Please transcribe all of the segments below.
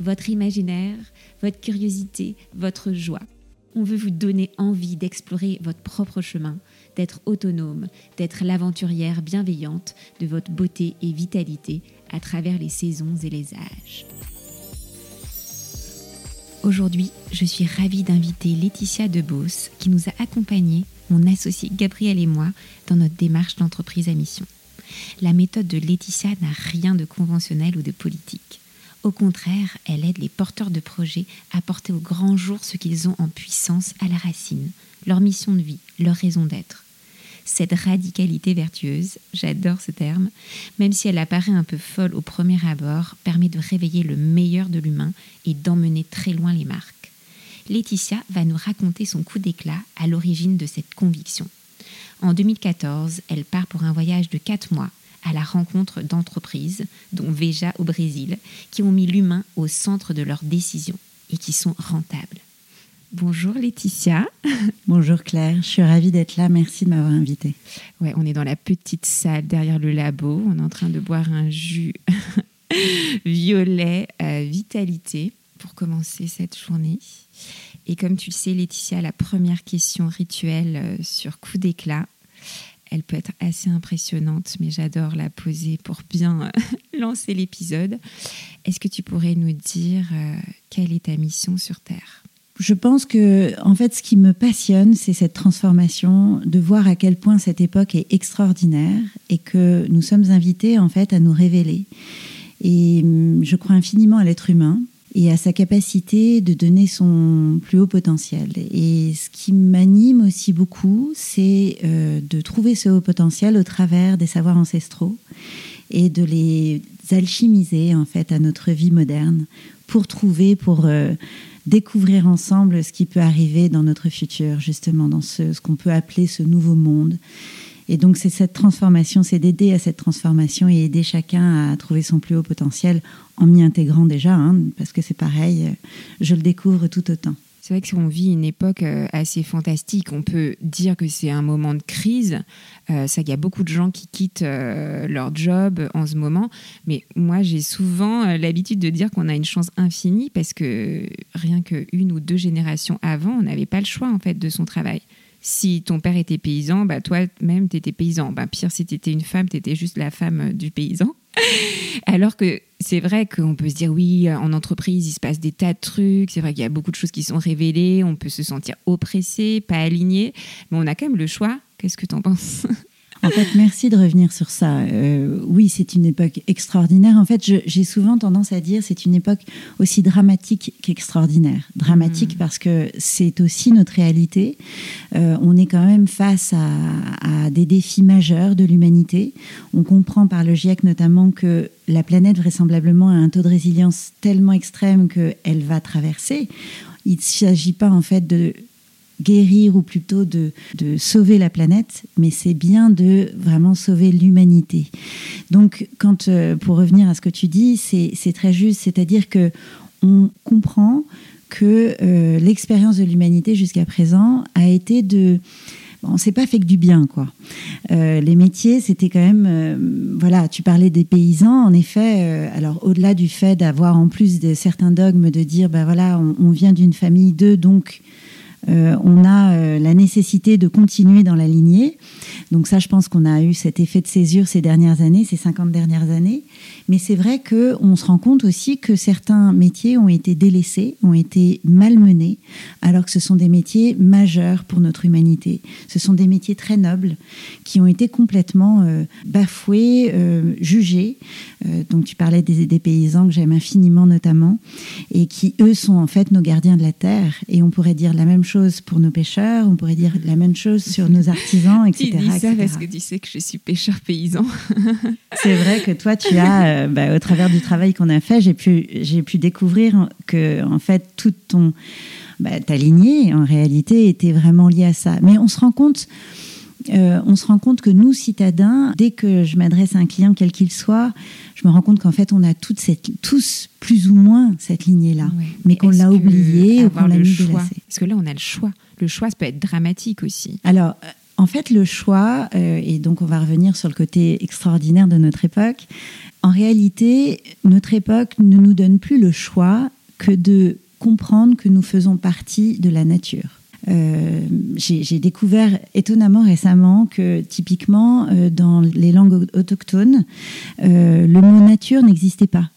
votre imaginaire, votre curiosité, votre joie. On veut vous donner envie d'explorer votre propre chemin, d'être autonome, d'être l'aventurière bienveillante de votre beauté et vitalité à travers les saisons et les âges. Aujourd'hui, je suis ravie d'inviter Laetitia Debos qui nous a accompagnés, mon associé Gabriel et moi, dans notre démarche d'entreprise à mission. La méthode de Laetitia n'a rien de conventionnel ou de politique. Au contraire, elle aide les porteurs de projets à porter au grand jour ce qu'ils ont en puissance à la racine, leur mission de vie, leur raison d'être. Cette radicalité vertueuse, j'adore ce terme, même si elle apparaît un peu folle au premier abord, permet de réveiller le meilleur de l'humain et d'emmener très loin les marques. Laetitia va nous raconter son coup d'éclat à l'origine de cette conviction. En 2014, elle part pour un voyage de 4 mois à la rencontre d'entreprises, dont Veja au Brésil, qui ont mis l'humain au centre de leurs décisions et qui sont rentables. Bonjour Laetitia. Bonjour Claire, je suis ravie d'être là. Merci de m'avoir invitée. Ouais, on est dans la petite salle derrière le labo. On est en train de boire un jus violet vitalité pour commencer cette journée. Et comme tu le sais, Laetitia, la première question rituelle euh, sur coup d'éclat, elle peut être assez impressionnante, mais j'adore la poser pour bien lancer l'épisode. Est-ce que tu pourrais nous dire euh, quelle est ta mission sur Terre? Je pense que, en fait, ce qui me passionne, c'est cette transformation, de voir à quel point cette époque est extraordinaire et que nous sommes invités, en fait, à nous révéler. Et hum, je crois infiniment à l'être humain et à sa capacité de donner son plus haut potentiel. Et ce qui m'anime aussi beaucoup, c'est euh, de trouver ce haut potentiel au travers des savoirs ancestraux et de les alchimiser en fait à notre vie moderne pour trouver, pour euh, découvrir ensemble ce qui peut arriver dans notre futur, justement dans ce, ce qu'on peut appeler ce nouveau monde. Et donc c'est cette transformation, c'est d'aider à cette transformation et aider chacun à trouver son plus haut potentiel en m'y intégrant déjà, hein, parce que c'est pareil, je le découvre tout autant. C'est vrai que si on vit une époque euh, assez fantastique, on peut dire que c'est un moment de crise. Euh, ça, il y a beaucoup de gens qui quittent euh, leur job en ce moment. Mais moi, j'ai souvent euh, l'habitude de dire qu'on a une chance infinie parce que rien qu'une ou deux générations avant, on n'avait pas le choix en fait de son travail. Si ton père était paysan, bah toi-même, tu étais paysan. Bah, pire, si tu étais une femme, tu étais juste la femme du paysan. Alors que c'est vrai qu'on peut se dire oui, en entreprise, il se passe des tas de trucs. C'est vrai qu'il y a beaucoup de choses qui sont révélées. On peut se sentir oppressé, pas aligné. Mais on a quand même le choix. Qu'est-ce que tu en penses? En fait, merci de revenir sur ça. Euh, oui, c'est une époque extraordinaire. En fait, j'ai souvent tendance à dire c'est une époque aussi dramatique qu'extraordinaire. Dramatique mmh. parce que c'est aussi notre réalité. Euh, on est quand même face à, à des défis majeurs de l'humanité. On comprend par le GIEC notamment que la planète vraisemblablement a un taux de résilience tellement extrême qu'elle va traverser. Il ne s'agit pas en fait de guérir ou plutôt de, de sauver la planète, mais c'est bien de vraiment sauver l'humanité. Donc, quand, euh, pour revenir à ce que tu dis, c'est très juste, c'est-à-dire que on comprend que euh, l'expérience de l'humanité jusqu'à présent a été de on s'est pas fait que du bien, quoi. Euh, les métiers, c'était quand même, voilà, tu parlais des paysans, en effet. Alors, au-delà du fait d'avoir en plus de certains dogmes de dire, ben voilà, on, on vient d'une famille d'eux, donc on a euh, la nécessité de continuer dans la lignée. Donc ça, je pense qu'on a eu cet effet de césure ces dernières années, ces 50 dernières années. Mais c'est vrai qu'on se rend compte aussi que certains métiers ont été délaissés, ont été malmenés, alors que ce sont des métiers majeurs pour notre humanité. Ce sont des métiers très nobles qui ont été complètement euh, bafoués, euh, jugés. Euh, donc tu parlais des, des paysans que j'aime infiniment notamment, et qui eux sont en fait nos gardiens de la terre. Et on pourrait dire la même chose pour nos pêcheurs, on pourrait dire la même chose sur nos artisans, etc. ça parce que tu sais que je suis pêcheur paysan. c'est vrai que toi, tu as, bah, au travers du travail qu'on a fait, j'ai pu, j'ai pu découvrir que, en fait, toute ton, bah, ta lignée, en réalité, était vraiment liée à ça. Mais on se rend compte euh, on se rend compte que nous, citadins, dès que je m'adresse à un client, quel qu'il soit, je me rends compte qu'en fait, on a cette, tous plus ou moins cette lignée-là, mais qu'on l'a oubliée ou qu'on l'a mis. Parce que là, on a le choix. Le choix, ça peut être dramatique aussi. Alors, euh, en fait, le choix, euh, et donc on va revenir sur le côté extraordinaire de notre époque, en réalité, notre époque ne nous donne plus le choix que de comprendre que nous faisons partie de la nature. Euh, j'ai découvert étonnamment récemment que typiquement euh, dans les langues autochtones, le mot nature n'existait pas.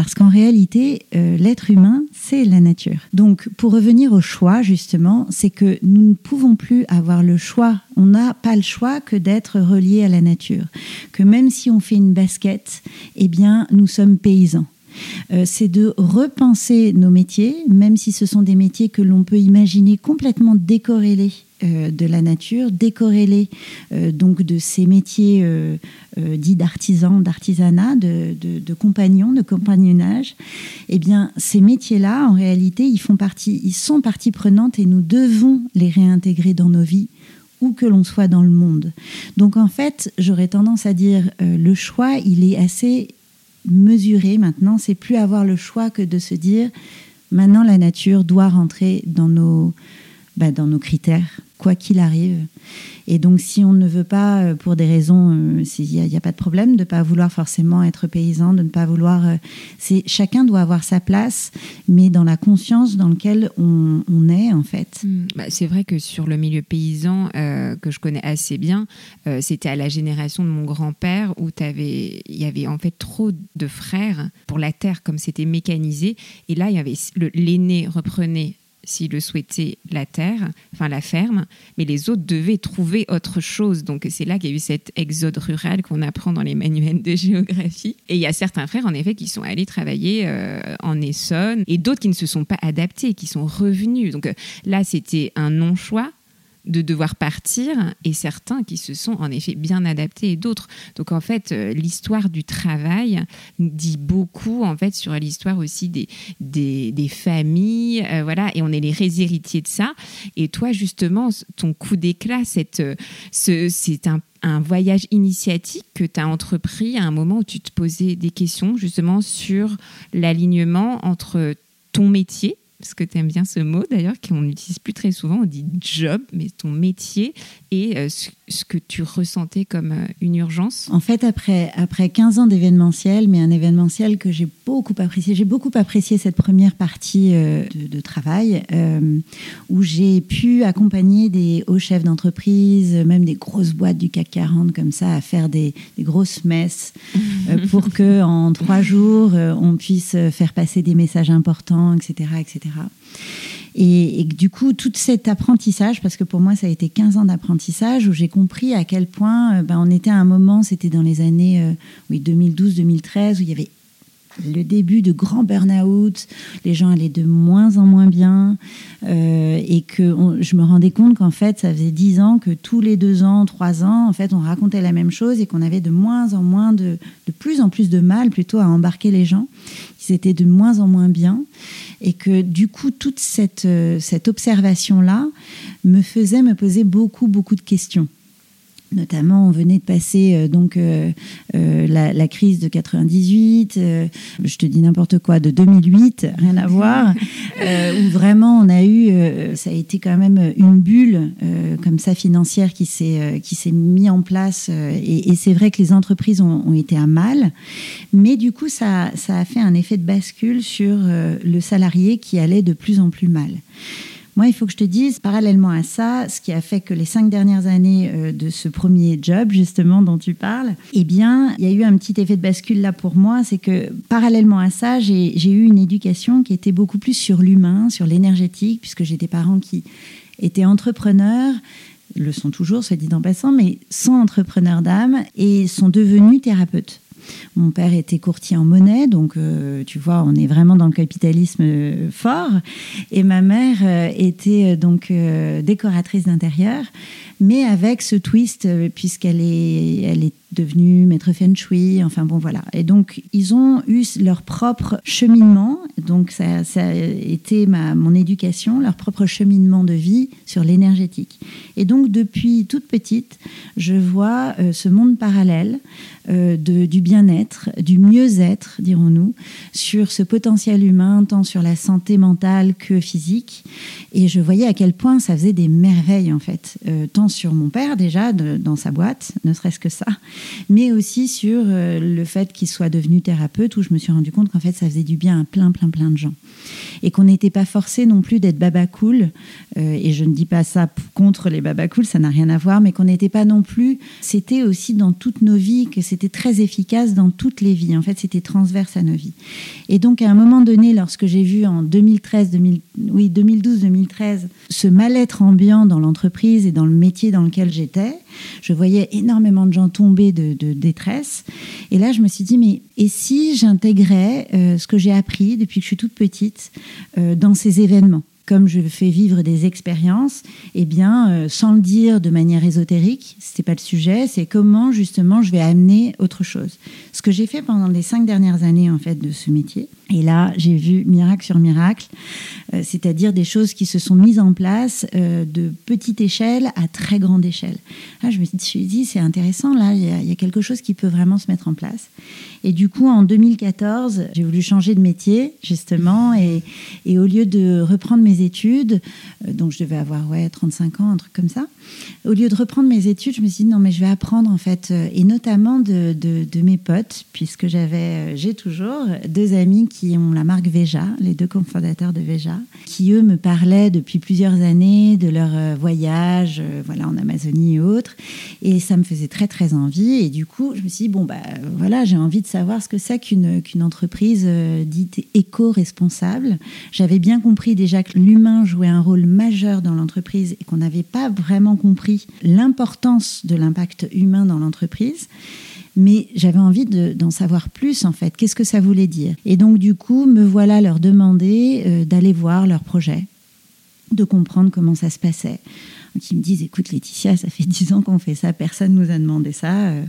Parce qu'en réalité, l'être humain, c'est la nature. Donc, pour revenir au choix, justement, c'est que nous ne pouvons plus avoir le choix. On n'a pas le choix que d'être relié à la nature. Que même si on fait une basket, eh bien, nous sommes paysans. Euh, c'est de repenser nos métiers, même si ce sont des métiers que l'on peut imaginer complètement décorrélés euh, de la nature, décorrélés euh, donc de ces métiers dits d'artisans, d'artisanat, de, compagnons, de compagnonnage. Eh bien, ces métiers-là, en réalité, ils font partie, ils sont partie prenante et nous devons les réintégrer dans nos vies où que l'on soit dans le monde. Donc en fait, j'aurais tendance à dire le choix, il est assez mesurer maintenant, c'est plus avoir le choix que de se dire maintenant la nature doit rentrer dans nos, bah, dans nos critères, quoi qu'il arrive. Et donc, si on ne veut pas, euh, pour des raisons, euh, il n'y a, pas de problème de ne pas vouloir forcément être paysan, de ne pas vouloir. Euh, c'est chacun doit avoir sa place, mais dans la conscience dans laquelle on, est, en fait. Hmm. Bah, c'est vrai que sur le milieu paysan, que je connais assez bien, c'était à la génération de mon grand-père où il y avait en fait trop de frères pour la terre, comme c'était mécanisé. Et là, l'aîné reprenait s'il le souhaitait, la terre, enfin la ferme, mais les autres devaient trouver autre chose. Donc c'est là qu'il y a eu cet exode rural qu'on apprend dans les manuels de géographie. Et il y a certains frères, en effet, qui sont allés travailler euh, en Essonne, et d'autres qui ne se sont pas adaptés, qui sont revenus. Donc euh, là, c'était un non-choix de devoir partir et certains qui se sont en effet bien adaptés et d'autres. Donc en fait, euh, l'histoire du travail dit beaucoup en fait sur l'histoire aussi des, des, familles, euh, voilà, et on est les héritiers de ça. Et toi justement, ton coup d'éclat, euh, c'est un un voyage initiatique que tu as entrepris à un moment où tu te posais des questions justement sur l'alignement entre ton métier parce que tu aimes bien ce mot d'ailleurs, qu'on n'utilise plus très souvent, on dit job, mais ton métier et euh, ce que tu ressentais comme euh, une urgence En fait, après, après 15 ans d'événementiel, mais un événementiel que j'ai beaucoup apprécié, j'ai beaucoup apprécié cette première partie euh, de, travail où j'ai pu accompagner des hauts chefs d'entreprise, même des grosses boîtes du CAC 40 comme ça, à faire des, des grosses messes pour que en trois jours, on puisse faire passer des messages importants, etc. etc. Et, du coup, tout cet apprentissage, parce que pour moi, ça a été 15 ans d'apprentissage, où j'ai compris à quel point euh, ben, on était à un moment, c'était dans les années euh, oui, 2012-2013, où il y avait le début de grands burn-out, les gens allaient de moins en moins bien, euh, et que je me rendais compte qu'en fait, ça faisait dix ans que tous les deux ans, trois ans, en fait, on racontait la même chose et qu'on avait de moins en moins de, de plus en plus de mal plutôt à embarquer les gens, étaient de moins en moins bien, et que du coup, toute cette, euh, cette observation-là me faisait me poser beaucoup, beaucoup de questions. Notamment, on venait de passer euh, donc euh, euh, la, crise de 98, je te dis n'importe quoi, de 2008, rien à voir, où vraiment on a eu, ça a été quand même une bulle comme ça financière qui s'est qui s'est mis en place, et, c'est vrai que les entreprises ont, ont, été à mal, mais du coup ça ça a fait un effet de bascule sur le salarié qui allait de plus en plus mal. Moi, il faut que je te dise, parallèlement à ça, ce qui a fait que les cinq dernières années euh, de ce premier job, justement, dont tu parles, eh bien, il y a eu un petit effet de bascule là pour moi, c'est que parallèlement à ça, j'ai eu une éducation qui était beaucoup plus sur l'humain, sur l'énergétique, puisque j'ai des parents qui étaient entrepreneurs, le sont toujours, soit dit en passant, mais sont entrepreneurs d'âme et sont devenus thérapeutes. Mon père était courtier en monnaie, donc euh, tu vois, on est vraiment dans le capitalisme euh, fort. Et ma mère euh, était donc décoratrice d'intérieur. Mais avec ce twist, euh, puisqu'elle est, elle est devenue maître feng shui, enfin bon voilà. Et donc ils ont eu leur propre cheminement, donc ça, ça a été ma, mon éducation, leur propre cheminement de vie sur l'énergétique. Et donc depuis toute petite, je vois euh, ce monde parallèle euh, de, du bien-être, du mieux-être, dirons-nous, sur ce potentiel humain, tant sur la santé mentale que physique. Et je voyais à quel point ça faisait des merveilles, en fait, euh, tant sur mon père déjà, dans sa boîte, ne serait-ce que ça, mais aussi sur euh, le fait qu'il soit devenu thérapeute, où je me suis rendu compte qu'en fait, ça faisait du bien à plein, plein, plein de gens. Et qu'on n'était pas forcé non plus d'être baba cool, et je ne dis pas ça contre les baba cool, ça n'a rien à voir, mais qu'on n'était pas non plus, c'était aussi dans toutes nos vies que c'était très efficace dans toutes les vies. En fait, c'était transverse à nos vies. Et donc, à un moment donné, lorsque j'ai vu en 2013, 2000, oui, 2012-2013, ce mal-être ambiant dans l'entreprise et dans le métier dans lequel j'étais, je voyais énormément de gens tomber de, détresse. Et là, je me suis dit, mais et si j'intégrais euh, ce que j'ai appris depuis que je suis toute petite euh, dans ces événements? Comme je fais vivre des expériences, eh bien, euh, sans le dire de manière ésotérique, c'est pas le sujet, c'est comment justement je vais amener autre chose. Ce que j'ai fait pendant les cinq dernières années en fait de ce métier, et là, j'ai vu miracle sur miracle, euh, c'est-à-dire des choses qui se sont mises en place euh, de petite échelle à très grande échelle. Ah, je me suis dit, c'est intéressant, là, il y, a quelque chose qui peut vraiment se mettre en place. Et du coup, en 2014, j'ai voulu changer de métier, justement, et, et, au lieu de reprendre mes études, euh, donc je devais avoir ouais, 35 ans, un truc comme ça, au lieu de reprendre mes études, je me suis dit, non, mais je vais apprendre, en fait, et notamment de, mes potes, puisque j'avais, j'ai toujours deux amis qui ont la marque Veja, les deux cofondateurs de Veja, qui eux me parlaient depuis plusieurs années de leur euh, voyage euh, voilà, en Amazonie et autres. Et ça me faisait très très envie. Et du coup, je me suis dit, bon, bah voilà, j'ai envie de savoir ce que c'est qu'une qu'une entreprise euh, dite éco-responsable. J'avais bien compris déjà que l'humain jouait un rôle majeur dans l'entreprise et qu'on n'avait pas vraiment compris l'importance de l'impact humain dans l'entreprise mais j'avais envie d'en savoir plus en fait. Qu'est-ce que ça voulait dire? Et donc du coup, me voilà leur demander euh, d'aller voir leur projet, de comprendre comment ça se passait. Ils me disent, écoute Laetitia, ça fait dix ans qu'on fait ça, personne nous a demandé ça. Euh,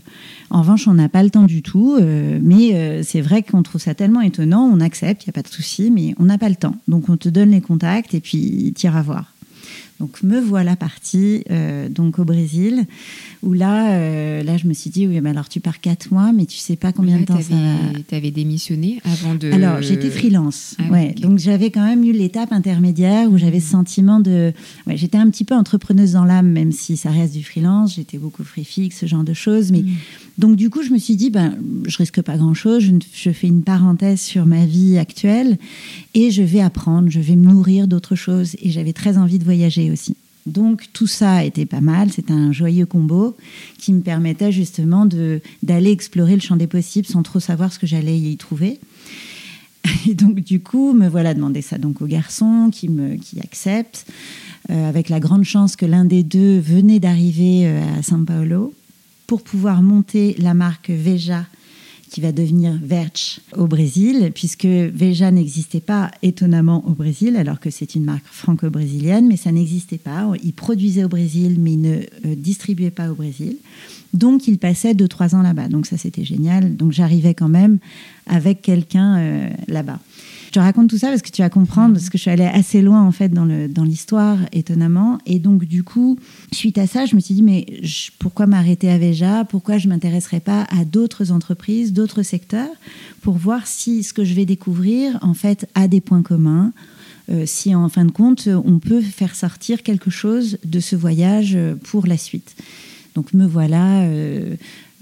en revanche, on n'a pas le temps du tout, euh, mais c'est vrai qu'on trouve ça tellement étonnant, on accepte, il n'y a pas de souci, mais on n'a pas le temps. Donc on te donne les contacts et puis t'iras voir. Donc me voilà partie donc au Brésil où là, euh, là, je me suis dit, oui, mais alors tu pars quatre mois, mais tu sais pas combien de temps ça va. Tu avais démissionné avant de. Alors, j'étais freelance. Ah ouais. Donc, j'avais quand même eu l'étape intermédiaire où j'avais ce sentiment de. Ouais, j'étais un petit peu entrepreneuse dans l'âme, même si ça reste du freelance. J'étais beaucoup free fixe, ce genre de choses. Mais. Mm. Donc, du coup, je me suis dit, ben, je risque pas grand-chose. Je, je fais une parenthèse sur ma vie actuelle et je vais apprendre, je vais me nourrir d'autres choses. Et j'avais très envie de voyager Donc tout ça était pas mal, c'était un joyeux combo qui me permettait justement d'aller explorer le champ des possibles sans trop savoir ce que j'allais y trouver. Et donc du coup, me voilà demander ça donc au garçon qui me qui accepte, euh, avec la grande chance que l'un des deux venait d'arriver euh, à São Paulo pour pouvoir monter la marque Veja qui va devenir Verge au Brésil, puisque Veja n'existait pas étonnamment au Brésil, alors que c'est une marque franco-brésilienne, mais ça n'existait pas. Il produisait au Brésil, mais il ne euh, distribuait pas au Brésil. Donc, il passait deux, trois ans là-bas. Donc, ça, c'était génial. Donc, j'arrivais quand même avec quelqu'un euh, là-bas. Je te raconte tout ça parce que tu vas comprendre, parce que je suis allée assez loin en fait dans, l'histoire, étonnamment. Et donc, du coup, suite à ça, je me suis dit, mais pourquoi m'arrêter à Veja? Pourquoi je m'intéresserais pas à d'autres entreprises, d'autres secteurs, pour voir si ce que je vais découvrir, en fait, a des points communs euh, si en fin de compte, on peut faire sortir quelque chose de ce voyage pour la suite? Donc me voilà euh,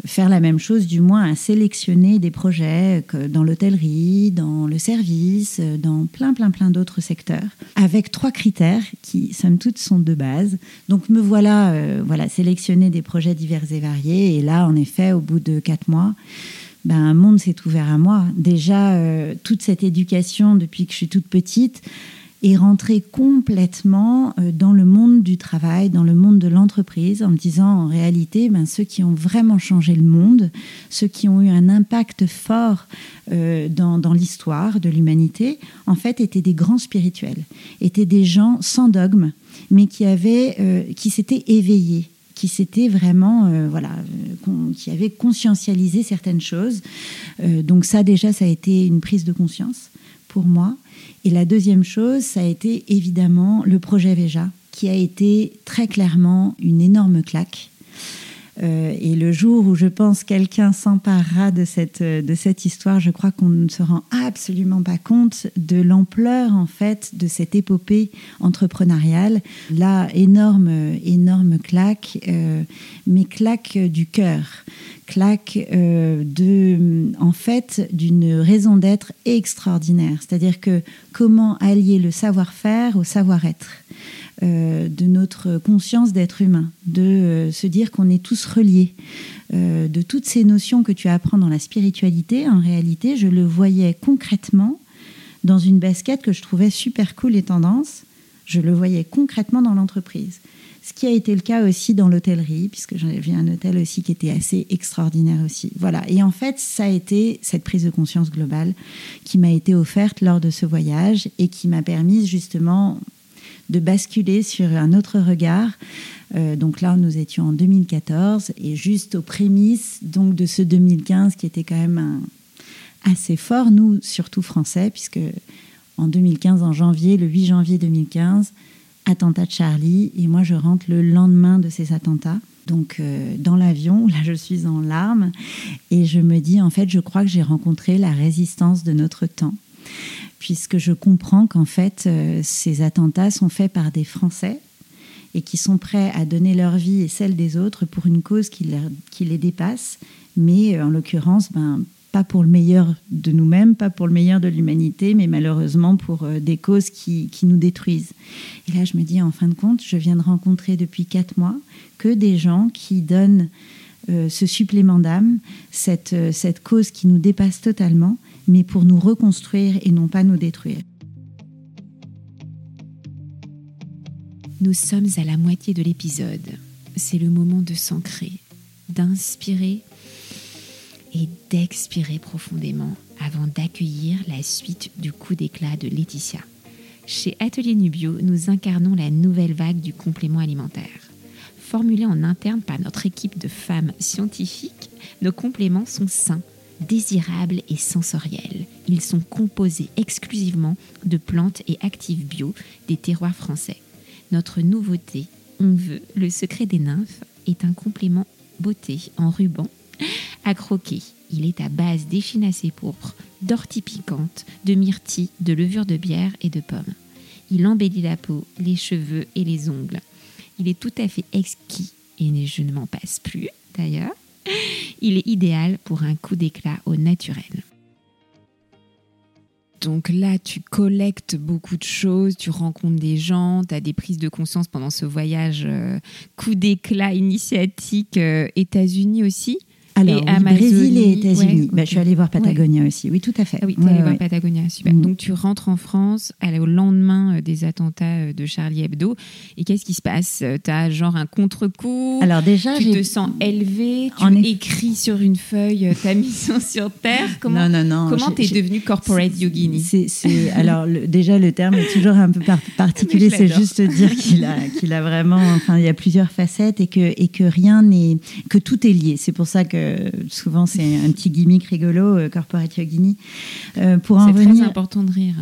faire la même chose, du moins à sélectionner des projets dans l'hôtellerie, dans le service, dans plein, plein, plein d'autres secteurs, avec trois critères qui, somme toute, sont de base. Donc me voilà, euh, voilà, sélectionner des projets divers et variés. Et là, en effet, au bout de quatre mois, ben, un monde s'est ouvert à moi. Déjà, euh, toute cette éducation depuis que je suis toute petite, et rentrer complètement euh, dans le monde du travail, dans le monde de l'entreprise, en me disant en réalité, ben, ceux qui ont vraiment changé le monde, ceux qui ont eu un impact fort euh, dans, dans l'histoire de l'humanité, en fait, étaient des grands spirituels, étaient des gens sans dogme, mais qui avaient, euh, qui s'étaient éveillés qui s'était vraiment, voilà, qui avait conscientialisé certaines choses. donc ça déjà, ça a été une prise de conscience pour moi. Et la deuxième chose, ça a été évidemment le projet Veja, qui a été très clairement une énorme claque. Euh, et le jour où je pense quelqu'un s'emparera de cette, de cette histoire, je crois qu'on ne se rend absolument pas compte de l'ampleur en fait de cette épopée entrepreneuriale. Là, énorme, énorme claque, euh, mais claque du cœur, claque euh, de, en fait, d'une raison d'être extraordinaire. C'est-à-dire que comment allier le savoir-faire au savoir-être? Euh, de notre conscience d'être humain, de euh, se dire qu'on est tous reliés, euh, de toutes ces notions que tu apprends dans la spiritualité. En réalité, je le voyais concrètement dans une basket que je trouvais super cool et tendance. Je le voyais concrètement dans l'entreprise. Ce qui a été le cas aussi dans l'hôtellerie, puisque j'avais vu un hôtel aussi qui était assez extraordinaire aussi. Voilà. Et en fait, ça a été cette prise de conscience globale qui m'a été offerte lors de ce voyage et qui m'a permis justement de basculer sur un autre regard. Euh, donc là, nous étions en 2014 et juste aux prémices donc de ce 2015 qui était quand même assez fort, nous surtout français, puisque en 2015, en janvier, le 8 janvier 2015, attentat de Charlie, et moi je rentre le lendemain de ces attentats. Donc euh, dans l'avion, là je suis en larmes et je me dis en fait je crois que j'ai rencontré la résistance de notre temps puisque je comprends qu'en fait, euh, ces attentats sont faits par des Français et qui sont prêts à donner leur vie et celle des autres pour une cause qui, les dépasse, mais euh, en l'occurrence, ben, pas pour le meilleur de nous-mêmes, pas pour le meilleur de l'humanité, mais malheureusement pour euh, des causes qui, nous détruisent. Et là, je me dis, en fin de compte, je viens de rencontrer depuis quatre mois que des gens qui donnent ce supplément d'âme, cette, cette cause qui nous dépasse totalement, mais pour nous reconstruire et non pas nous détruire. Nous sommes à la moitié de l'épisode. C'est le moment de s'ancrer, d'inspirer et d'expirer profondément avant d'accueillir la suite du coup d'éclat de Laetitia. Chez Atelier Nubio, nous incarnons la nouvelle vague du complément alimentaire. Formulés en interne par notre équipe de femmes scientifiques, nos compléments sont sains désirables et sensoriels. Ils sont composés exclusivement de plantes et actifs bio des terroirs français. Notre nouveauté, on veut, le secret des nymphes, est un complément beauté en ruban à croquer. Il est à base d'échinacées pourpres, d'ortie piquante, de myrtille, de levure de bière et de pommes. Il embellit la peau, les cheveux et les ongles. Il est tout à fait exquis et je ne m'en passe plus d'ailleurs. Il est idéal pour un coup d'éclat au naturel. Donc là, tu collectes beaucoup de choses, tu rencontres des gens, tu as des prises de conscience pendant ce voyage euh, coup d'éclat initiatique euh, États-Unis aussi. Alors, Brésil et États-Unis. Bah, je suis allée voir Patagonia aussi. Oui, tout à fait. Ah oui, tu es allée voir Patagonia, super. Mm. Donc, tu rentres en France au lendemain euh, des attentats euh, de Charlie Hebdo. Et qu'est-ce qui se passe? Euh, Tu as genre un contre-coup Alors, déjà, tu te sens élevé, tu écris sur une feuille ta mission sur Terre. Comment, non, non, non. Comment tu es devenu corporate yogini? c'est, Alors, déjà, le terme est toujours un peu particulier. c'est juste dire qu'il a, qu'il a vraiment. Enfin, il y a plusieurs facettes et que, et que rien n'est. que tout est lié. C'est pour ça que souvent c'est un petit gimmick rigolo, euh, corporate yogini. Euh, pour en C'est très important de rire.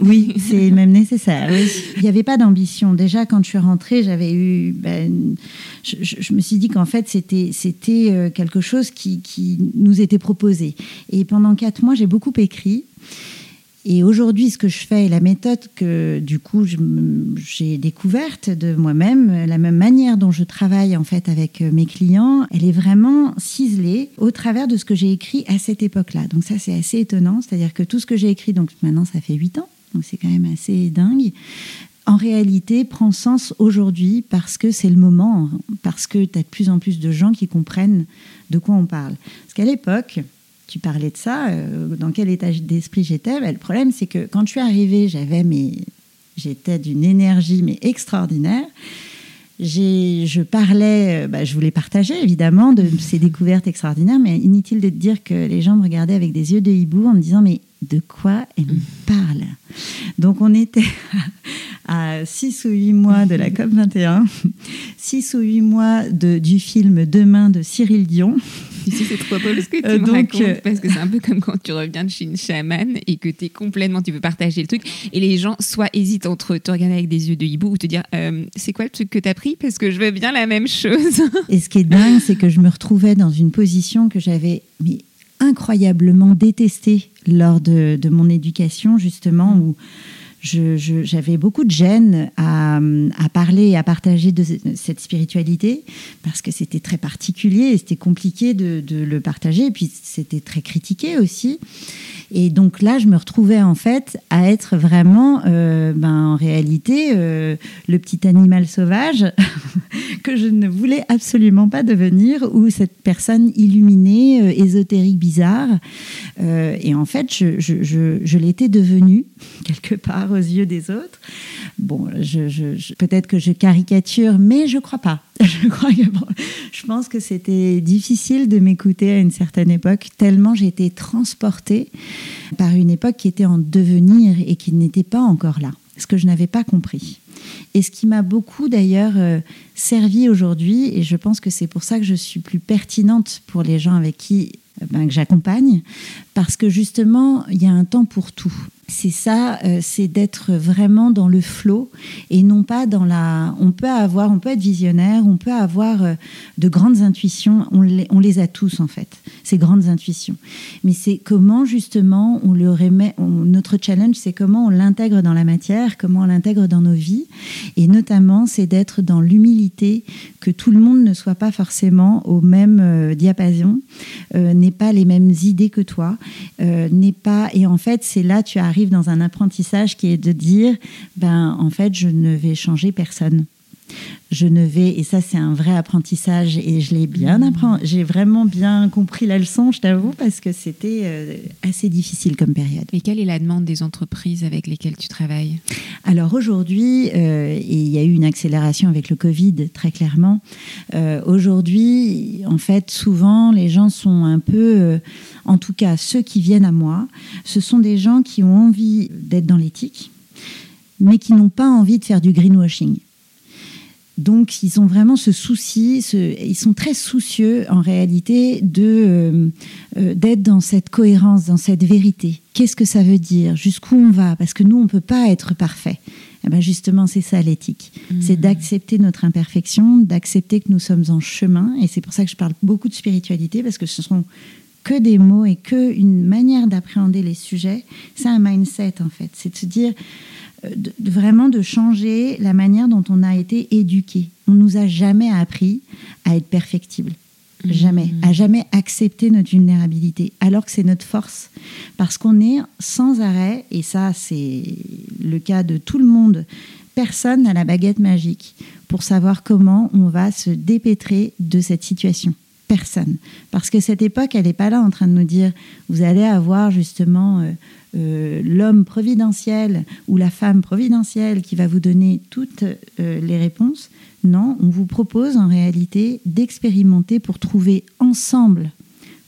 Oui, c'est même nécessaire. Il n'y avait pas d'ambition. Déjà, quand je suis rentrée, j'avais eu. Ben, je, me suis dit qu'en fait, c'était c'était euh, quelque chose qui, qui, nous était proposé. Et pendant quatre mois, j'ai beaucoup écrit. Et aujourd'hui, ce que je fais, la méthode que du coup j'ai découverte de moi-même, la même manière dont je travaille en fait avec mes clients, elle est vraiment ciselée au travers de ce que j'ai écrit à cette époque-là. Donc ça, c'est assez étonnant. C'est-à-dire que tout ce que j'ai écrit, donc maintenant ça fait huit ans, donc c'est quand même assez dingue. En réalité, prend sens aujourd'hui parce que c'est le moment, parce que tu as de plus en plus de gens qui comprennent de quoi on parle. Parce qu'à l'époque, tu parlais de ça, euh, dans quel état d'esprit j'étais. Ben, le problème, c'est que quand je suis arrivée, j'avais mes... j'étais d'une énergie mais extraordinaire. je parlais, bah, je voulais partager évidemment de ces découvertes extraordinaires, mais inutile de te dire que les gens me regardaient avec des yeux de hibou en me disant mais de quoi elle me parle? Donc on était à 6 ou 8 mois de la COP 21, 6 ou 8 mois de, du film Demain de Cyril Dion. Ici, c'est trop beau ce que tu euh, me racontes, euh, parce que c'est un peu comme quand tu reviens de chez une chamane et que tu es complètement, tu veux partager le truc, et les gens soit hésitent entre te regarder avec des yeux de hibou ou te dire euh, c'est quoi le truc que tu as pris? Parce que je veux bien la même chose. Et ce qui est dingue, c'est que je me retrouvais dans une position que j'avais incroyablement détestée lors de, de mon éducation, justement, où j'avais beaucoup de gêne à, à, parler et à partager de cette spiritualité parce que c'était très particulier et c'était compliqué de, le partager et puis c'était très critiqué aussi. Et donc là, je me retrouvais en fait à être vraiment, euh, ben, en réalité, euh, le petit animal sauvage que je ne voulais absolument pas devenir, ou cette personne illuminée, euh, ésotérique, bizarre. et en fait, je l'étais devenue quelque part aux yeux des autres. Bon, je, peut-être que je caricature, mais je crois pas. Je crois que je pense que c'était difficile de m'écouter à une certaine époque, tellement j'étais transportée par une époque qui était en devenir et qui n'était pas encore là, ce que je n'avais pas compris. Et ce qui m'a beaucoup d'ailleurs euh, servi aujourd'hui, et je pense que c'est pour ça que je suis plus pertinente pour les gens avec qui euh, ben, que j'accompagne, parce que justement, il y a un temps pour tout c'est ça, euh, c'est d'être vraiment dans le flot et non pas dans la. On peut avoir, on peut être visionnaire, on peut avoir euh, de grandes intuitions. On les, on les, a tous en fait, ces grandes intuitions. Mais c'est comment justement on le remet. notre challenge, c'est comment on l'intègre dans la matière, comment on l'intègre dans nos vies, et notamment c'est d'être dans l'humilité, que tout le monde ne soit pas forcément au même euh, diapason, n'ait pas les mêmes idées que toi, n'est pas. Et en fait, c'est là tu arrives dans un apprentissage qui est de dire, ben en fait, je ne vais changer personne je ne vais et ça c'est un vrai apprentissage et je l'ai bien mmh. appris j'ai vraiment bien compris la leçon je t'avoue parce que c'était euh, assez difficile comme période. Et quelle est la demande des entreprises avec lesquelles tu travailles? Alors aujourd'hui euh, il y a eu une accélération avec le Covid très clairement euh, aujourd'hui en fait souvent les gens sont un peu en tout cas ceux qui viennent à moi ce sont des gens qui ont envie d'être dans l'éthique mais qui n'ont pas envie de faire du greenwashing donc, ils ont vraiment ce souci, ils sont très soucieux en réalité de euh, euh, d'être dans cette cohérence, dans cette vérité. Qu'est-ce que ça veut dire? Jusqu'où on va? Parce que nous, on ne peut pas être parfait. Eh ben justement, c'est ça l'éthique. Mmh. C'est d'accepter notre imperfection, d'accepter que nous sommes en chemin. Et c'est pour ça que je parle beaucoup de spiritualité, parce que ce sont que des mots et que une manière d'appréhender les sujets. C'est un mindset, en fait. C'est de se dire, de, vraiment de changer la manière dont on a été éduqué. On nous a jamais appris à être perfectible. Mmh. Jamais. À jamais accepter notre vulnérabilité. Alors que c'est notre force. Parce qu'on est sans arrêt, et ça, c'est le cas de tout le monde. Personne n'a la baguette magique pour savoir comment on va se dépêtrer de cette situation personne. Parce que cette époque, elle n'est pas là en train de nous dire, vous allez avoir justement euh, euh, l'homme providentiel ou la femme providentielle qui va vous donner toutes euh, les réponses. Non, on vous propose en réalité d'expérimenter pour trouver ensemble,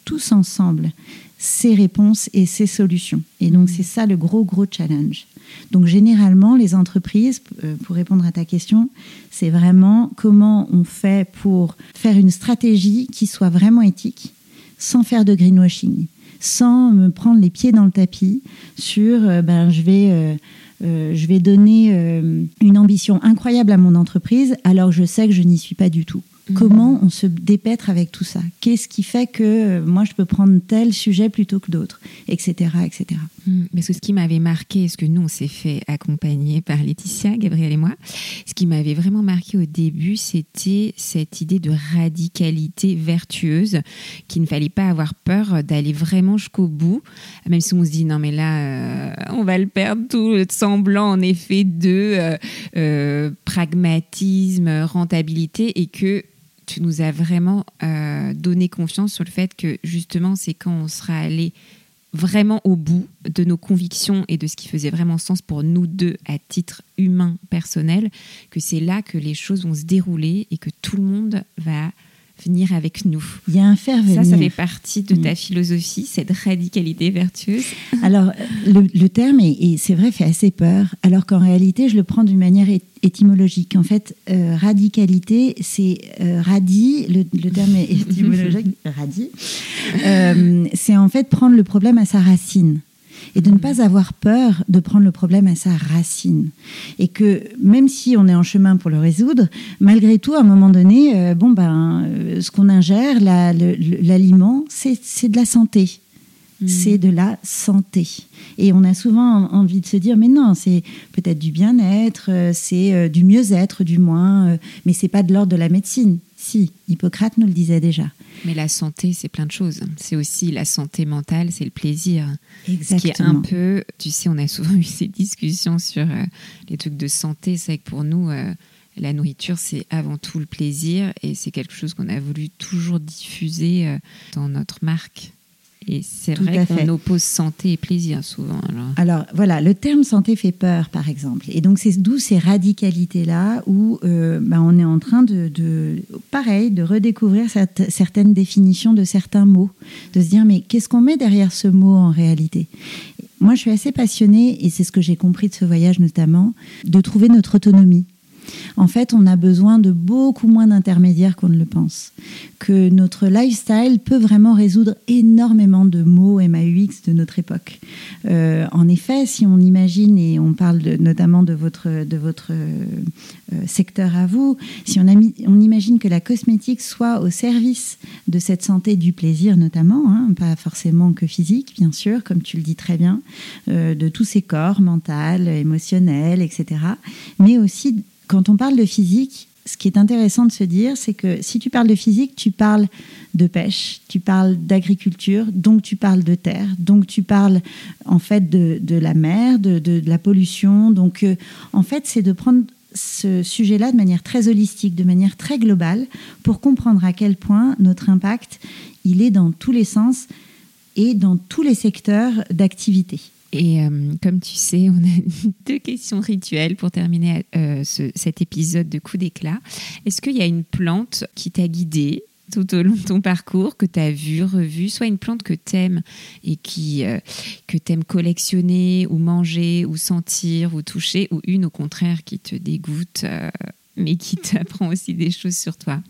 tous ensemble, ces réponses et ces solutions. Et donc c'est ça le gros, gros challenge. Donc généralement, les entreprises, euh, pour répondre à ta question, c'est vraiment comment on fait pour faire une stratégie qui soit vraiment éthique, sans faire de greenwashing sans me prendre les pieds dans le tapis sur euh, ben, je vais. Euh, euh, je vais donner une ambition incroyable à mon entreprise alors je sais que je n'y suis pas du tout. Mhm. Comment on se dépêtre avec tout ça? Qu'est-ce qui fait que euh, moi je peux prendre tel sujet plutôt que d'autres, etc., etc. Parce que ce qui m'avait marqué, ce que nous on s'est fait accompagner par Laetitia, Gabriel et moi, ce qui m'avait vraiment marqué au début, c'était cette idée de radicalité vertueuse, qu'il ne fallait pas avoir peur d'aller vraiment jusqu'au bout, même si on se dit non mais là euh, on va le perdre tout le semblant en effet de euh, pragmatisme, rentabilité et que tu nous as vraiment euh, donné confiance sur le fait que justement, c'est quand on sera allé vraiment au bout de nos convictions et de ce qui faisait vraiment sens pour nous deux à titre humain, personnel, que c'est là que les choses vont se dérouler et que tout le monde va venir avec nous. Il y a un faire venir. Ça, ça fait partie de ta philosophie, cette radicalité vertueuse. Alors, le, terme, et c'est vrai, fait assez peur, alors qu'en réalité, je le prends d'une manière étymologique. En fait, euh, radicalité, c'est euh, radis, le, terme est étymologique, radis, euh, c'est en fait prendre le problème à sa racine et de ne pas avoir peur de prendre le problème à sa racine. Et que même si on est en chemin pour le résoudre, malgré tout, à un moment donné, euh, bon ben, euh, ce qu'on ingère, l'aliment, c'est de la santé. Mmh. C'est de la santé. Et on a souvent envie de se dire, mais non, c'est peut-être du bien-être, euh, c'est du mieux-être du moins, mais c'est pas de l'ordre de la médecine. Si, Hippocrate nous le disait déjà. Mais la santé, c'est plein de choses. C'est aussi la santé mentale, c'est le plaisir. Exactement. Ce qui est un peu, tu sais, on a souvent eu ces discussions sur euh, les trucs de santé. C'est que pour nous, euh, la nourriture, c'est avant tout le plaisir et c'est quelque chose qu'on a voulu toujours diffuser euh, dans notre marque. Et c'est vrai qu'on oppose santé et plaisir souvent. Alors. voilà, le terme santé fait peur, par exemple. Et donc c'est d'où ces radicalités-là où euh, bah, on est en train de, pareil, de redécouvrir cette, certaines définitions de certains mots, de se dire mais qu'est-ce qu'on met derrière ce mot en réalité? Moi, je suis assez passionnée, et c'est ce que j'ai compris de ce voyage notamment, de trouver notre autonomie en fait, on a besoin de beaucoup moins d'intermédiaires qu'on ne le pense. Que notre lifestyle peut vraiment résoudre énormément de mots MAUX de notre époque. Euh, en effet, si on imagine, et on parle notamment de votre, de votre euh, secteur à vous, si on, on, imagine que la cosmétique soit au service de cette santé du plaisir notamment, hein, pas forcément que physique, bien sûr, comme tu le dis très bien, euh, de tous ces corps, mental, émotionnel, etc., mais aussi quand on parle de physique, ce qui est intéressant de se dire, c'est que si tu parles de physique, tu parles de pêche, tu parles d'agriculture, donc tu parles de terre, donc tu parles en fait de, la mer, de, la pollution. Donc euh, en fait, c'est de prendre ce sujet-là de manière très holistique, de manière très globale, pour comprendre à quel point notre impact, il est dans tous les sens et dans tous les secteurs d'activité. Et euh, comme tu sais, on a deux questions rituelles pour terminer euh, cet épisode de coup d'éclat. Est-ce qu'il y a une plante qui t'a guidé tout au long de ton parcours, que tu as vu, revu, soit une plante que tu aimes et qui, euh, que tu aimes collectionner ou manger ou sentir ou toucher, ou une au contraire qui te dégoûte mais qui t'apprend aussi des choses sur toi?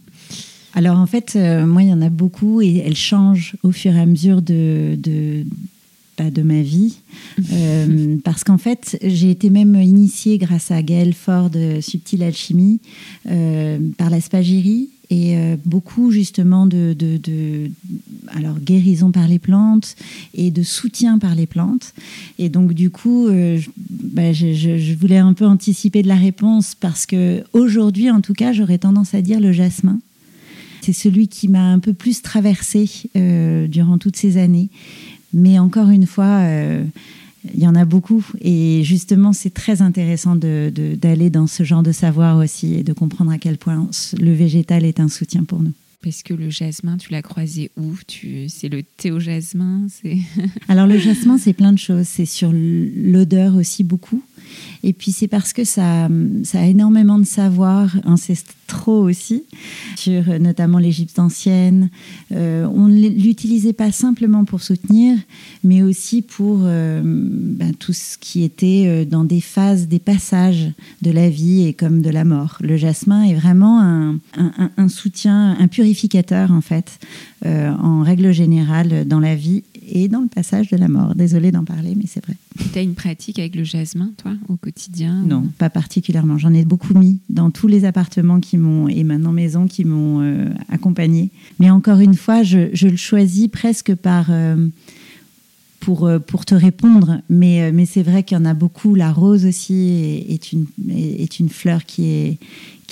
Alors en fait, moi, il y en a beaucoup et elles changent au fur et à mesure de, de, de ma vie. Euh, parce qu'en fait, j'ai été même initiée grâce à Gaël Ford de Subtile Alchimie euh, par la spagyrie et euh, beaucoup justement de, de, alors guérison par les plantes et de soutien par les plantes. Et donc du coup, bah, je, je, voulais un peu anticiper de la réponse parce que aujourd'hui, en tout cas, j'aurais tendance à dire le jasmin. C'est celui qui m'a un peu plus traversé durant toutes ces années. Mais encore une fois, euh, il y en a beaucoup. Et justement, c'est très intéressant d'aller dans ce genre de savoir aussi et de comprendre à quel point le végétal est un soutien pour nous. Parce que le jasmin, tu l'as croisé où? C'est le thé au jasmin Alors le jasmin, c'est plein de choses. C'est sur l'odeur aussi beaucoup. Et puis c'est parce que ça, a énormément de savoir ancestraux aussi, sur euh, notamment l'Égypte ancienne. Euh, on ne l'utilisait pas simplement pour soutenir, mais aussi pour euh, ben, tout ce qui était dans des phases, des passages de la vie et comme de la mort. Le jasmin est vraiment un soutien, un purificateur en fait, en règle générale dans la vie et dans le passage de la mort. Désolée d'en parler, mais c'est vrai. Tu as une pratique avec le jasmin, toi, au quotidien Non, pas particulièrement. J'en ai beaucoup mis dans tous les appartements qui m'ont, et maintenant maisons qui m'ont euh, accompagné. Mais encore une fois, je, le choisis presque par... Euh, pour, euh, pour te répondre, mais, mais c'est vrai qu'il y en a beaucoup. La rose aussi est, une, est une fleur qui est,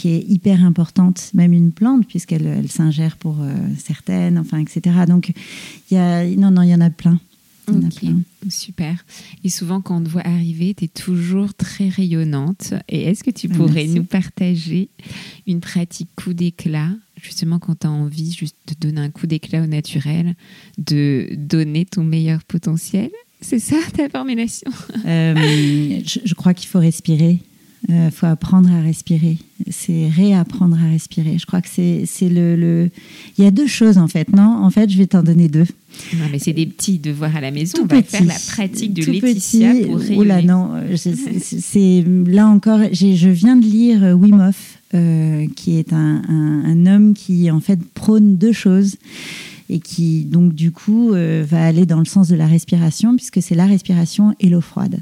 qui est hyper importante, même une plante, puisqu'elle elle, s'ingère pour certaines, enfin, etc. Donc, il y a, non, non, il y en a plein. Super. Et souvent, quand on te voit arriver, tu es toujours très rayonnante. Et est-ce que tu ah, pourrais nous partager une pratique coup d'éclat, justement quand tu as envie juste de donner un coup d'éclat au naturel, de donner ton meilleur potentiel? C'est ça ta formulation? Euh, je, crois qu'il faut respirer. Il euh, faut apprendre à respirer. C'est réapprendre à respirer. Je crois que c'est le, le, Il y a deux choses en fait. Non, en fait, je vais t'en donner deux. Non, mais c'est des petits devoirs à la maison. Tout on va faire la pratique de Laetitia pour Oula, non. C'est là encore. Je viens de lire Wim Hof, euh, qui est un, un, homme qui en fait prône deux choses et qui donc du coup euh, va aller dans le sens de la respiration puisque c'est la respiration et l'eau froide.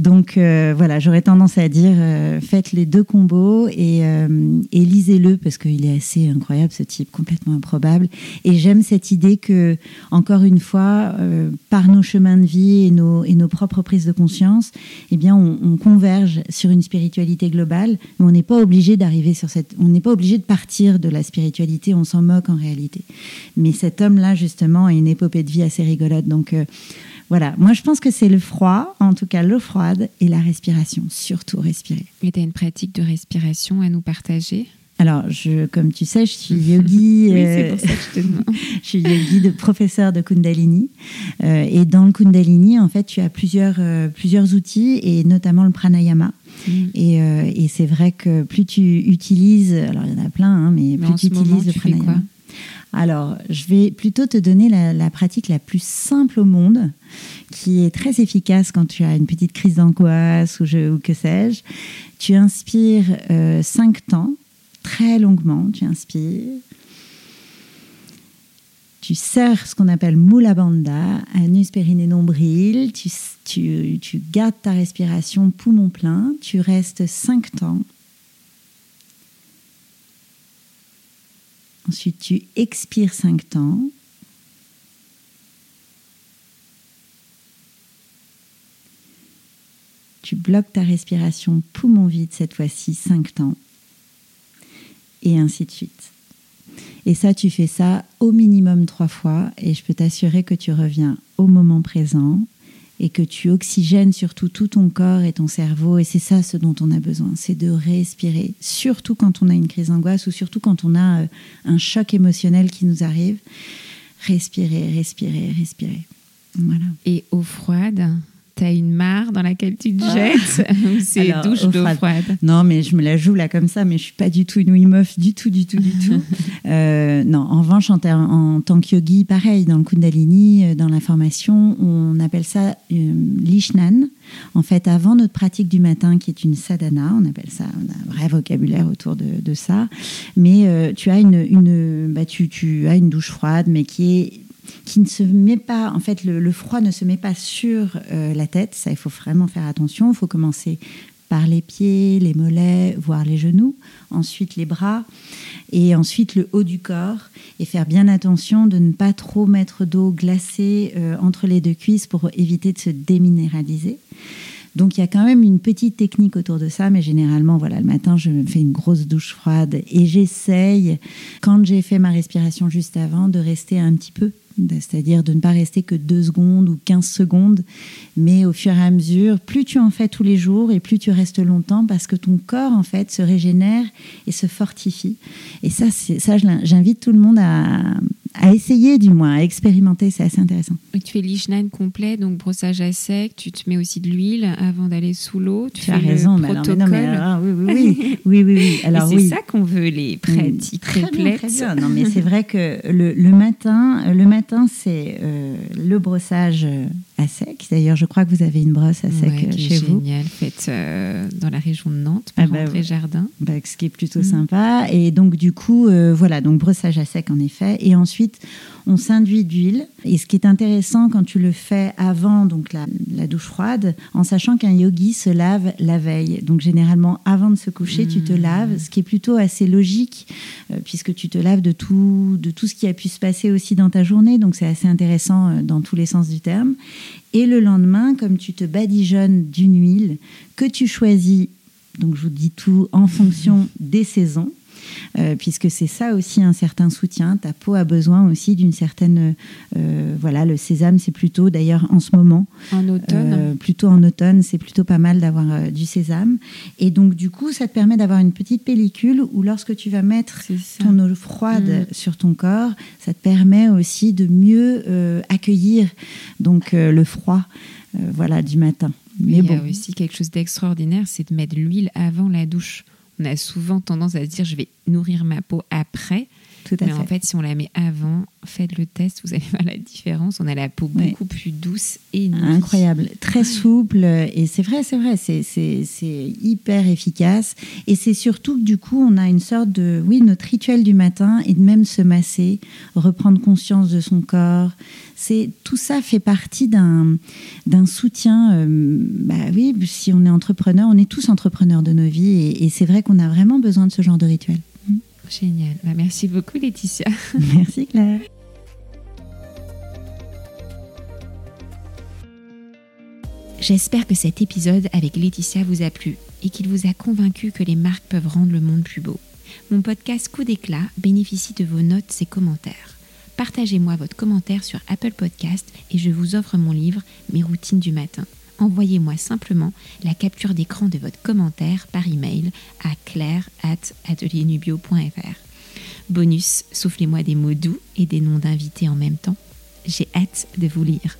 Donc euh, voilà, j'aurais tendance à dire euh, faites les deux combos et, euh, et lisez-le parce qu'il est assez incroyable ce type, complètement improbable. Et j'aime cette idée que, encore une fois, par nos chemins de vie et nos, propres prises de conscience, eh bien, on, on converge sur une spiritualité globale, mais on n'est pas obligé d'arriver sur cette, on n'est pas obligé de partir de la spiritualité, on s'en moque en réalité. Mais cet homme-là, justement, a une épopée de vie assez rigolote. Donc voilà, moi je pense que c'est le froid, en tout cas l'eau froide et la respiration, surtout respirer. Et tu as une pratique de respiration à nous partager? Alors, je, comme tu sais, je suis yogi. oui, c'est pour ça que je te demande. je suis yogi de professeur de Kundalini. Euh, et dans le Kundalini, en fait, tu as plusieurs, euh, plusieurs outils, et notamment le pranayama. Mm. Et, euh, et c'est vrai que plus tu utilises, alors il y en a plein, hein, mais, plus tu utilises le pranayama. Alors, je vais plutôt te donner la, pratique la plus simple au monde, qui est très efficace quand tu as une petite crise d'angoisse ou, que sais-je. Tu inspires euh, cinq temps, très longuement, tu inspires. Tu serres ce qu'on appelle Mula Bandha, anus périnée nombril. Tu, tu, tu gardes ta respiration poumon plein. Tu restes cinq temps. Ensuite, tu expires 5 temps. Tu bloques ta respiration poumon vide cette fois-ci 5 temps. Et ainsi de suite. Et ça, tu fais ça au minimum trois fois et je peux t'assurer que tu reviens au moment présent et que tu oxygènes surtout tout ton corps et ton cerveau. Et c'est ça ce dont on a besoin, c'est de respirer, surtout quand on a une crise d'angoisse ou surtout quand on a euh, un choc émotionnel qui nous arrive. Respirer, respirer, respirer. Voilà. Et eau froide? T'as une mare dans laquelle tu te ah. jettes ou c'est douche d'eau froide. Non, mais je me la joue là comme ça, mais je suis pas du tout une Wim du tout, du tout, du tout. Euh, non, en revanche, en, en, tant que yogi, pareil, dans le Kundalini, euh, dans la formation, on appelle ça euh, l'Ishnan. En fait, avant notre pratique du matin, qui est une sadhana, on appelle ça, on a un vrai vocabulaire autour de, de ça. Mais tu as une, une bah, tu, tu as une douche froide, mais qui est qui ne se met pas, en fait, le, froid ne se met pas sur euh, la tête. Ça, il faut vraiment faire attention. Il faut commencer par les pieds, les mollets, voire les genoux, ensuite les bras et ensuite le haut du corps et faire bien attention de ne pas trop mettre d'eau glacée euh, entre les deux cuisses pour éviter de se déminéraliser. Donc il y a quand même une petite technique autour de ça, mais généralement, voilà, le matin, je me fais une grosse douche froide et j'essaye, quand j'ai fait ma respiration juste avant, de rester un petit peu c'est-à-dire de ne pas rester que deux secondes ou 15 secondes, mais au fur et à mesure, plus tu en fais tous les jours et plus tu restes longtemps parce que ton corps en fait se régénère et se fortifie. Et ça, ça j'invite tout le monde à, à essayer du moins, à expérimenter, c'est assez intéressant. tu fais l'ishnan complet, donc brossage à sec, tu te mets aussi de l'huile avant d'aller sous l'eau. Tu, as raison, mais, alors, non, mais alors, oui, oui, oui, oui, oui, oui. Alors c'est ça qu'on veut, les pratiques très complètes. Bien, Non, mais c'est vrai que le, le, matin, le matin, c'est euh, le brossage à sec. D'ailleurs, je crois que vous avez une brosse à sec euh, chez vous. Génial, faite euh, dans la région de Nantes, par ah bah, Jardin. Bah, ce qui est plutôt mm. sympa. Et donc, du coup, voilà, donc brossage à sec en effet. Et ensuite, on s'induit d'huile. Et ce qui est intéressant quand tu le fais avant donc la, douche froide, en sachant qu'un yogi se lave la veille. Donc généralement, avant de se coucher, tu te mmh. laves, ce qui est plutôt assez logique, euh, puisque tu te laves de tout, de tout ce qui a pu se passer aussi dans ta journée. Donc c'est assez intéressant euh, dans tous les sens du terme. Et le lendemain, comme tu te badigeonnes d'une huile que tu choisis, donc je vous dis tout en fonction des saisons, euh, puisque c'est ça aussi un certain soutien. Ta peau a besoin aussi d'une certaine, euh, voilà, le sésame, c'est plutôt d'ailleurs en ce moment, en automne, plutôt en automne, c'est plutôt pas mal d'avoir du sésame. Et donc du coup, ça te permet d'avoir une petite pellicule où lorsque tu vas mettre ton eau froide mm. sur ton corps, ça te permet aussi de mieux accueillir donc le froid, voilà, du matin. Mais il y a aussi quelque chose d'extraordinaire, c'est de mettre l'huile avant la douche. On a souvent tendance à dire je vais nourrir ma peau après. Tout à Mais en fait, si on la met avant, faites le test, vous allez voir la différence. On a la peau beaucoup plus douce et Incroyable, très souple. Et c'est vrai, c'est vrai, c'est hyper efficace. Et c'est surtout que du coup, on a une sorte de, oui, notre rituel du matin et de même se masser, reprendre conscience de son corps. C'est tout ça fait partie d'un d'un soutien. Euh, bah oui, si on est entrepreneur, on est tous entrepreneurs de nos vies. Et, et c'est vrai qu'on a vraiment besoin de ce genre de rituel. Génial. Bah, merci beaucoup, Laetitia. Merci, Claire. J'espère que cet épisode avec Laetitia vous a plu et qu'il vous a convaincu que les marques peuvent rendre le monde plus beau. Mon podcast Coup d'éclat bénéficie de vos notes et commentaires. Partagez-moi votre commentaire sur Apple Podcast et je vous offre mon livre Mes routines du matin envoyez-moi simplement la capture d'écran de votre commentaire par email à claire@atelierNubio.fr. Bonus, soufflez-moi des mots doux et des noms d'invités en même temps. J'ai hâte de vous lire.